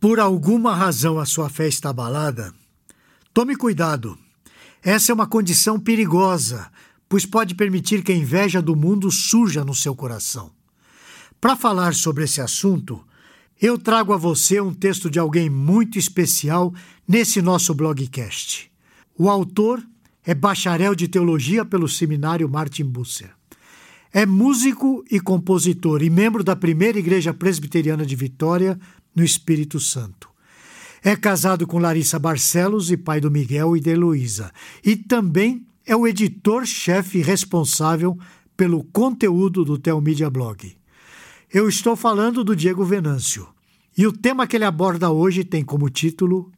por alguma razão a sua fé está abalada, tome cuidado. Essa é uma condição perigosa, pois pode permitir que a inveja do mundo surja no seu coração. Para falar sobre esse assunto, eu trago a você um texto de alguém muito especial nesse nosso blogcast. O autor é bacharel de teologia pelo seminário Martin Busser. É músico e compositor e membro da primeira igreja presbiteriana de Vitória, no Espírito Santo. É casado com Larissa Barcelos e pai do Miguel e de Heloísa. E também é o editor-chefe responsável pelo conteúdo do Telmídia Blog. Eu estou falando do Diego Venâncio. E o tema que ele aborda hoje tem como título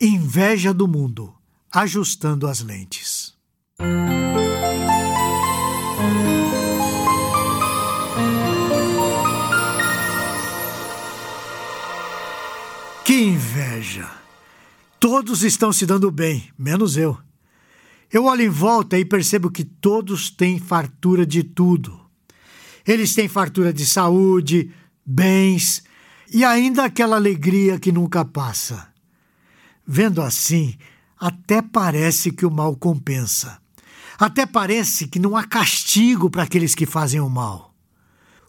Inveja do Mundo Ajustando as Lentes. Todos estão se dando bem, menos eu. Eu olho em volta e percebo que todos têm fartura de tudo. Eles têm fartura de saúde, bens e ainda aquela alegria que nunca passa. Vendo assim, até parece que o mal compensa. Até parece que não há castigo para aqueles que fazem o mal.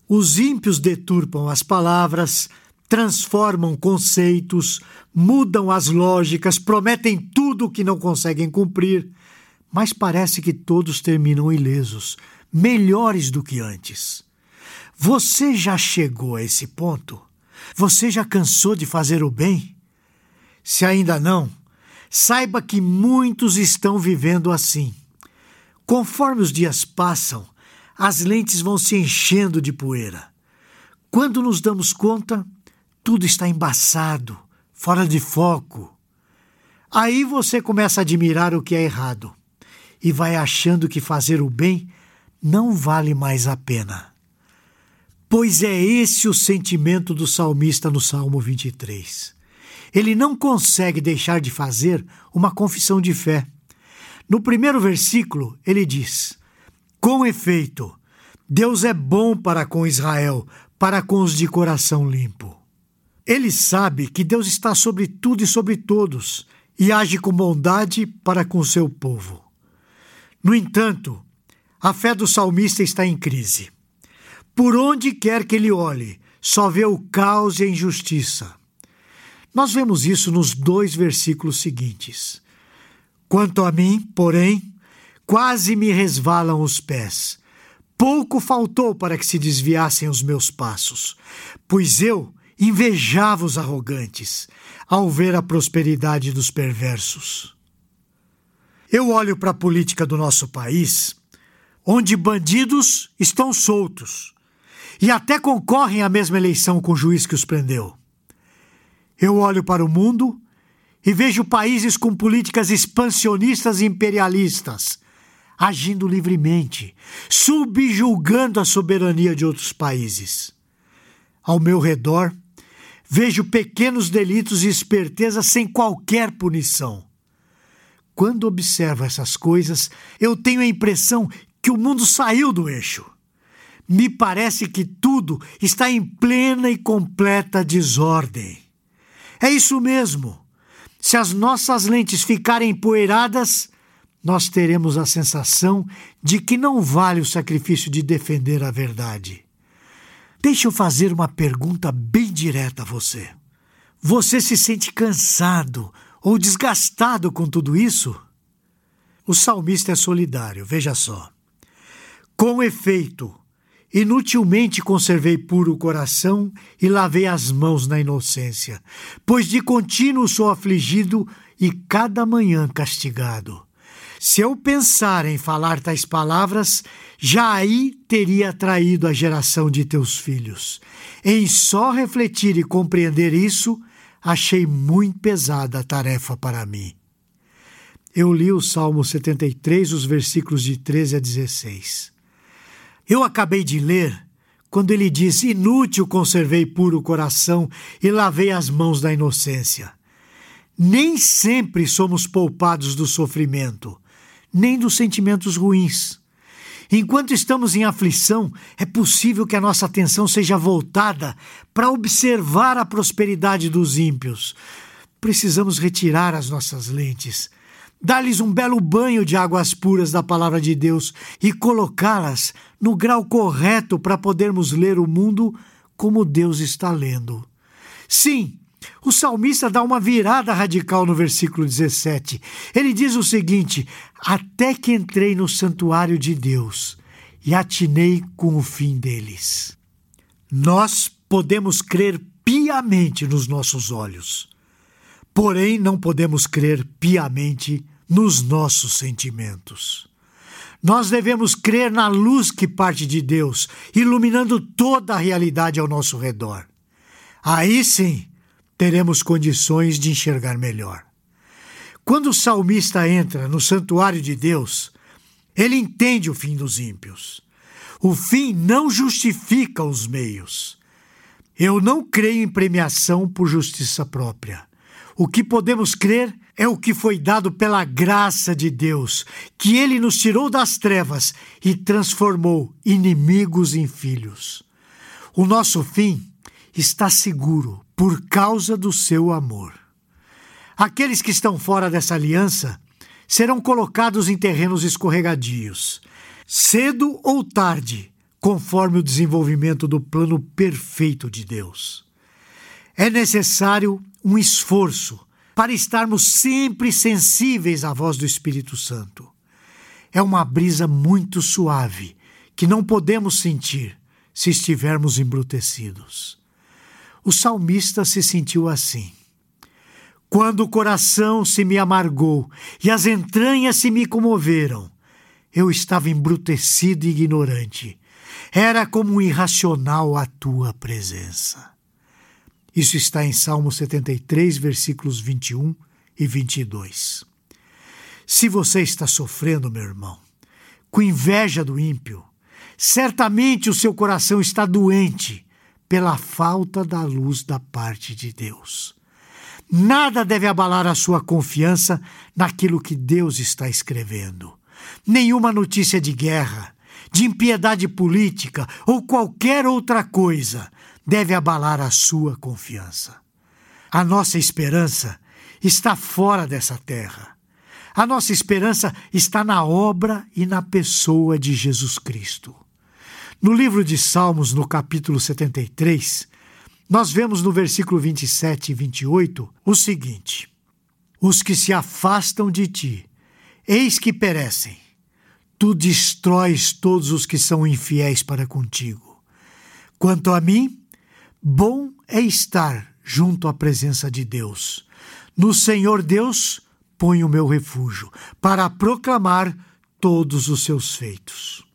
Os ímpios deturpam as palavras, transformam conceitos, mudam as lógicas, prometem tudo o que não conseguem cumprir, mas parece que todos terminam ilesos, melhores do que antes. Você já chegou a esse ponto? Você já cansou de fazer o bem? Se ainda não, saiba que muitos estão vivendo assim. Conforme os dias passam, as lentes vão se enchendo de poeira. Quando nos damos conta, tudo está embaçado, fora de foco. Aí você começa a admirar o que é errado e vai achando que fazer o bem não vale mais a pena. Pois é esse o sentimento do salmista no Salmo 23. Ele não consegue deixar de fazer uma confissão de fé. No primeiro versículo, ele diz: Com efeito, Deus é bom para com Israel, para com os de coração limpo. Ele sabe que Deus está sobre tudo e sobre todos e age com bondade para com seu povo. No entanto, a fé do salmista está em crise. Por onde quer que ele olhe, só vê o caos e a injustiça. Nós vemos isso nos dois versículos seguintes. Quanto a mim, porém, quase me resvalam os pés. Pouco faltou para que se desviassem os meus passos, pois eu invejava os arrogantes ao ver a prosperidade dos perversos. Eu olho para a política do nosso país, onde bandidos estão soltos e até concorrem à mesma eleição com o juiz que os prendeu. Eu olho para o mundo e vejo países com políticas expansionistas e imperialistas agindo livremente, subjulgando a soberania de outros países. Ao meu redor, vejo pequenos delitos e esperteza sem qualquer punição. Quando observo essas coisas, eu tenho a impressão que o mundo saiu do eixo. Me parece que tudo está em plena e completa desordem. É isso mesmo. Se as nossas lentes ficarem empoeiradas, nós teremos a sensação de que não vale o sacrifício de defender a verdade. Deixa eu fazer uma pergunta bem direta a você. Você se sente cansado ou desgastado com tudo isso? O salmista é solidário, veja só. Com efeito, Inutilmente conservei puro o coração e lavei as mãos na inocência, pois de contínuo sou afligido e cada manhã castigado. Se eu pensar em falar tais palavras, já aí teria traído a geração de teus filhos. Em só refletir e compreender isso, achei muito pesada a tarefa para mim. Eu li o Salmo 73, os versículos de 13 a 16. Eu acabei de ler quando ele diz: Inútil conservei puro coração e lavei as mãos da inocência. Nem sempre somos poupados do sofrimento, nem dos sentimentos ruins. Enquanto estamos em aflição, é possível que a nossa atenção seja voltada para observar a prosperidade dos ímpios. Precisamos retirar as nossas lentes, dar-lhes um belo banho de águas puras da palavra de Deus e colocá-las no grau correto para podermos ler o mundo como Deus está lendo. Sim, o salmista dá uma virada radical no versículo 17. Ele diz o seguinte: Até que entrei no santuário de Deus e atinei com o fim deles. Nós podemos crer piamente nos nossos olhos, porém não podemos crer piamente nos nossos sentimentos. Nós devemos crer na luz que parte de Deus, iluminando toda a realidade ao nosso redor. Aí sim, teremos condições de enxergar melhor. Quando o salmista entra no santuário de Deus, ele entende o fim dos ímpios. O fim não justifica os meios. Eu não creio em premiação por justiça própria. O que podemos crer é o que foi dado pela graça de Deus, que ele nos tirou das trevas e transformou inimigos em filhos. O nosso fim está seguro por causa do seu amor. Aqueles que estão fora dessa aliança serão colocados em terrenos escorregadios, cedo ou tarde, conforme o desenvolvimento do plano perfeito de Deus. É necessário um esforço para estarmos sempre sensíveis à voz do Espírito Santo. É uma brisa muito suave que não podemos sentir se estivermos embrutecidos. O salmista se sentiu assim. Quando o coração se me amargou e as entranhas se me comoveram, eu estava embrutecido e ignorante. Era como um irracional a tua presença. Isso está em Salmo 73, versículos 21 e 22. Se você está sofrendo, meu irmão, com inveja do ímpio, certamente o seu coração está doente pela falta da luz da parte de Deus. Nada deve abalar a sua confiança naquilo que Deus está escrevendo. Nenhuma notícia de guerra, de impiedade política ou qualquer outra coisa deve abalar a sua confiança. A nossa esperança está fora dessa terra. A nossa esperança está na obra e na pessoa de Jesus Cristo. No livro de Salmos, no capítulo 73, nós vemos no versículo 27 e 28 o seguinte: Os que se afastam de ti, eis que perecem. Tu destróis todos os que são infiéis para contigo. Quanto a mim, bom é estar junto à presença de Deus. No Senhor Deus ponho o meu refúgio, para proclamar todos os seus feitos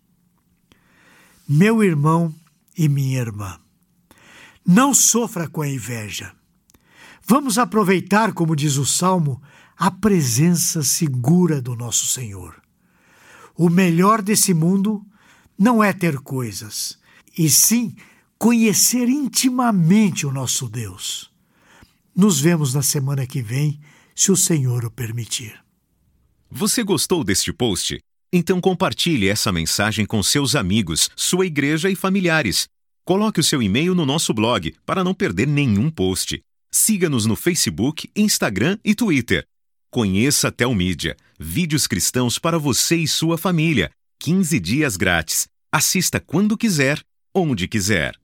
meu irmão e minha irmã. Não sofra com a inveja. Vamos aproveitar, como diz o Salmo, a presença segura do nosso Senhor. O melhor desse mundo não é ter coisas, e sim conhecer intimamente o nosso Deus. Nos vemos na semana que vem, se o Senhor o permitir. Você gostou deste post? Então compartilhe essa mensagem com seus amigos, sua igreja e familiares. Coloque o seu e-mail no nosso blog para não perder nenhum post. Siga-nos no Facebook, Instagram e Twitter. Conheça Telmídia, vídeos cristãos para você e sua família. 15 dias grátis. Assista quando quiser, onde quiser.